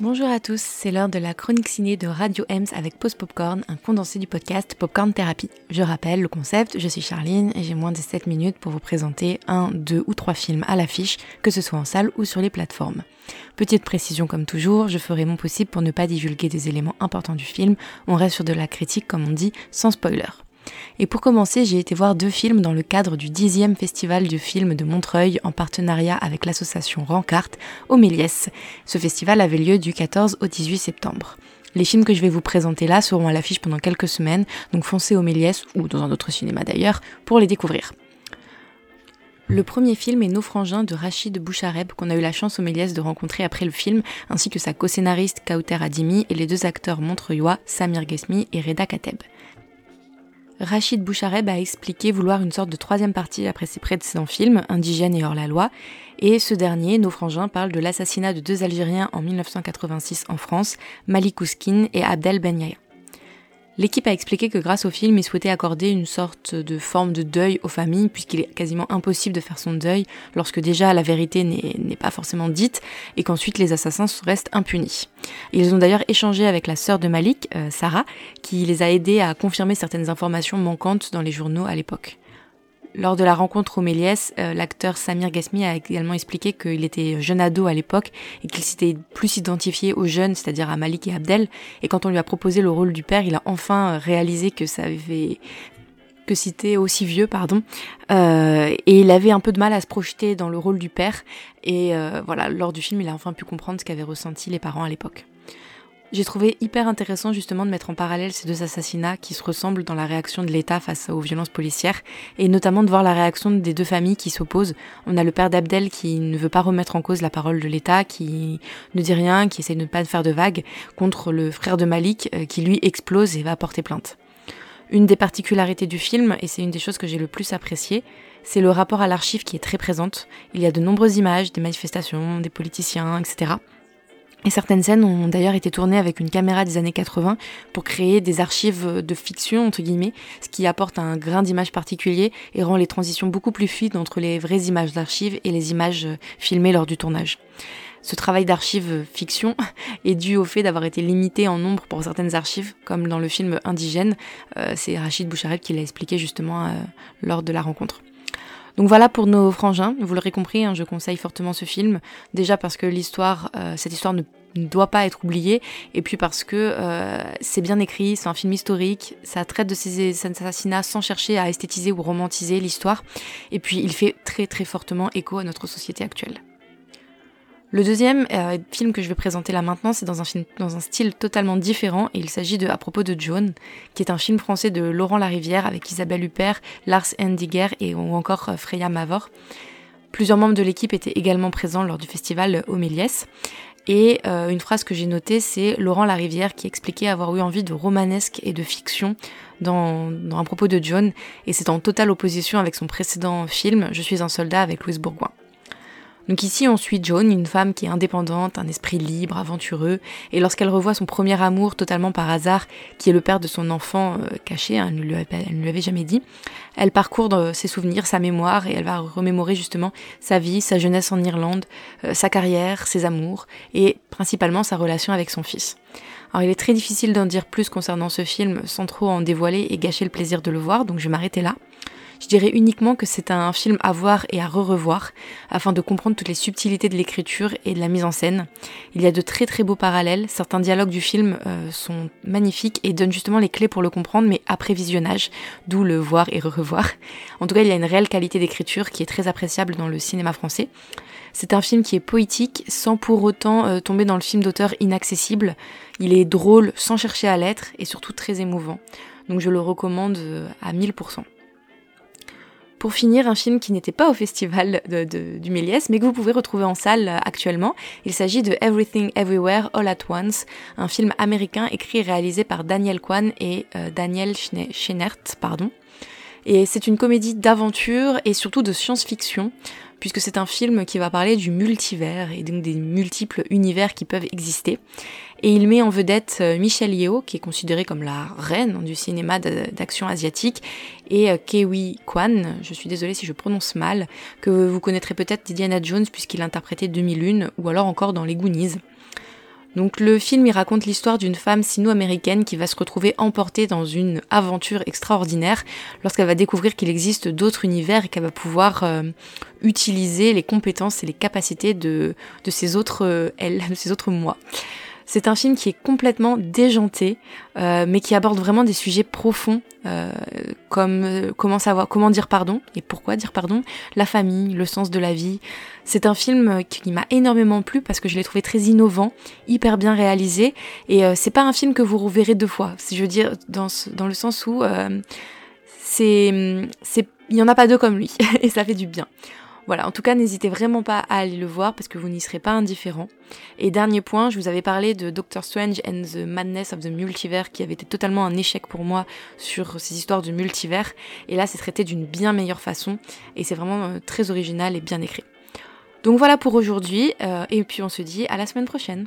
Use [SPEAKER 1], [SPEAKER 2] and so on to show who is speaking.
[SPEAKER 1] Bonjour à tous, c'est l'heure de la chronique ciné de Radio Ems avec Pause Popcorn, un condensé du podcast Popcorn Therapy. Je rappelle le concept, je suis Charline et j'ai moins de 7 minutes pour vous présenter un, deux ou trois films à l'affiche, que ce soit en salle ou sur les plateformes. Petite précision comme toujours, je ferai mon possible pour ne pas divulguer des éléments importants du film, on reste sur de la critique comme on dit, sans spoiler. Et pour commencer, j'ai été voir deux films dans le cadre du 10e Festival du film de Montreuil en partenariat avec l'association Rancarte au Méliès. Ce festival avait lieu du 14 au 18 septembre. Les films que je vais vous présenter là seront à l'affiche pendant quelques semaines, donc foncez au Méliès ou dans un autre cinéma d'ailleurs pour les découvrir. Le premier film est Nos frangins de Rachid Bouchareb qu'on a eu la chance au Méliès de rencontrer après le film, ainsi que sa co-scénariste Kauter Adimi et les deux acteurs montreuillois Samir Gesmi et Reda Kateb. Rachid Bouchareb a expliqué vouloir une sorte de troisième partie après ses précédents films, Indigène et hors-la-loi, et ce dernier, Nos Frangins, parle de l'assassinat de deux Algériens en 1986 en France, Malik Ouskin et Abdel Ben Yahya. L'équipe a expliqué que grâce au film, il souhaitait accorder une sorte de forme de deuil aux familles, puisqu'il est quasiment impossible de faire son deuil lorsque déjà la vérité n'est pas forcément dite et qu'ensuite les assassins restent impunis. Ils ont d'ailleurs échangé avec la sœur de Malik, euh, Sarah, qui les a aidés à confirmer certaines informations manquantes dans les journaux à l'époque. Lors de la rencontre au Méliès, euh, l'acteur Samir Gasmi a également expliqué qu'il était jeune ado à l'époque et qu'il s'était plus identifié aux jeunes, c'est-à-dire à Malik et Abdel. Et quand on lui a proposé le rôle du père, il a enfin réalisé que ça avait que c'était aussi vieux, pardon, euh, et il avait un peu de mal à se projeter dans le rôle du père. Et euh, voilà, lors du film, il a enfin pu comprendre ce qu'avaient ressenti les parents à l'époque. J'ai trouvé hyper intéressant justement de mettre en parallèle ces deux assassinats qui se ressemblent dans la réaction de l'État face aux violences policières et notamment de voir la réaction des deux familles qui s'opposent. On a le père d'Abdel qui ne veut pas remettre en cause la parole de l'État, qui ne dit rien, qui essaie de ne pas faire de vagues contre le frère de Malik euh, qui lui explose et va porter plainte. Une des particularités du film, et c'est une des choses que j'ai le plus apprécié, c'est le rapport à l'archive qui est très présente. Il y a de nombreuses images, des manifestations, des politiciens, etc. Et certaines scènes ont d'ailleurs été tournées avec une caméra des années 80 pour créer des archives de fiction, entre guillemets, ce qui apporte un grain d'image particulier et rend les transitions beaucoup plus fluides entre les vraies images d'archives et les images filmées lors du tournage. Ce travail d'archives fiction est dû au fait d'avoir été limité en nombre pour certaines archives, comme dans le film Indigène. Euh, c'est Rachid Bouchareb qui l'a expliqué justement euh, lors de la rencontre. Donc voilà pour nos frangins. Vous l'aurez compris, hein, je conseille fortement ce film. Déjà parce que euh, cette histoire ne, doit pas être oubliée, et puis parce que euh, c'est bien écrit, c'est un film historique, ça traite de ces assassinats sans chercher à esthétiser ou romantiser l'histoire, et puis il fait très très fortement écho à notre société actuelle. Le deuxième euh, film que je vais présenter là maintenant, c'est dans un style totalement différent et il s'agit de À propos de Joan, qui est un film français de Laurent Larivière avec Isabelle Huppert, Lars Endiger et ou encore euh, Freya Mavor. Plusieurs membres de l'équipe étaient également présents lors du festival au Méliès. Et euh, une phrase que j'ai notée, c'est Laurent Larivière qui expliquait avoir eu envie de romanesque et de fiction dans, dans un propos de John, et c'est en totale opposition avec son précédent film Je suis un soldat avec Louise Bourgoin. Donc ici, on suit Joan, une femme qui est indépendante, un esprit libre, aventureux, et lorsqu'elle revoit son premier amour totalement par hasard, qui est le père de son enfant euh, caché, hein, elle, ne lui avait, jamais dit, elle parcourt ses souvenirs, sa mémoire, et elle va remémorer justement sa vie, sa jeunesse en Irlande, euh, sa carrière, ses amours, et principalement sa relation avec son fils. Alors il est très difficile d'en dire plus concernant ce film sans trop en dévoiler et gâcher le plaisir de le voir, donc je vais m'arrêter là. Je dirais uniquement que c'est un film à voir et à re-revoir afin de comprendre toutes les subtilités de l'écriture et de la mise en scène. Il y a de très très beaux parallèles, certains dialogues du film euh, sont magnifiques et donnent justement les clés pour le comprendre mais après visionnage, d'où le voir et re-revoir. En tout cas, il y a une réelle qualité d'écriture qui est très appréciable dans le cinéma français. C'est un film qui est poétique sans pour autant euh, tomber dans le film d'auteur inaccessible. Il est drôle sans chercher à l'être et surtout très émouvant. Donc je le recommande euh, à 1000%. Pour finir, un film qui n'était pas au festival du Méliès, mais que vous pouvez retrouver en salle euh, actuellement. Il s'agit de Everything Everywhere All at Once, un film américain écrit et réalisé par Daniel Kwan et euh, Daniel Schnert, pardon. Et c'est une comédie d'aventure et surtout de science-fiction puisque c'est un film qui va parler du multivers et donc des multiples univers qui peuvent exister. Et il met en vedette euh, Michelle Yeoh, qui est considérée comme la reine du cinéma d'action asiatique, et euh, Kewi Kwan, je suis désolée si je prononce mal, que vous connaîtrez peut-être d'Indiana Jones puisqu'il interprétait 2001, ou alors encore dans Les Goonies. Donc le film il raconte l'histoire d'une femme sino-américaine qui va se retrouver emportée dans une aventure extraordinaire lorsqu'elle va découvrir qu'il existe d'autres univers et qu'elle va pouvoir euh, utiliser les compétences et les capacités de, de ses autres euh, elle, de ses autres moi. C'est un film qui est complètement déjanté, euh, mais qui aborde vraiment des sujets profonds, euh, comme euh, comment savoir, comment dire pardon et pourquoi dire pardon, la famille, le sens de la vie. C'est un film qui, m'a énormément plu parce que je l'ai trouvé très innovant, hyper bien réalisé, et c'est pas un film que vous reverrez deux fois. Je veux dire dans, dans le sens où c'est, c'est, il y en a pas deux comme lui, et ça fait du bien. Voilà, en tout cas, n'hésitez vraiment pas à aller le voir parce que vous n'y serez pas indifférent. Et dernier point, je vous avais parlé de Doctor Strange and the Madness of the Multiverse qui avait été totalement un échec pour moi sur ces histoires de multivers. Et là, c'est traité d'une bien meilleure façon et c'est vraiment euh, très original et bien écrit. Donc voilà pour aujourd'hui, euh, et puis on se dit à la semaine prochaine.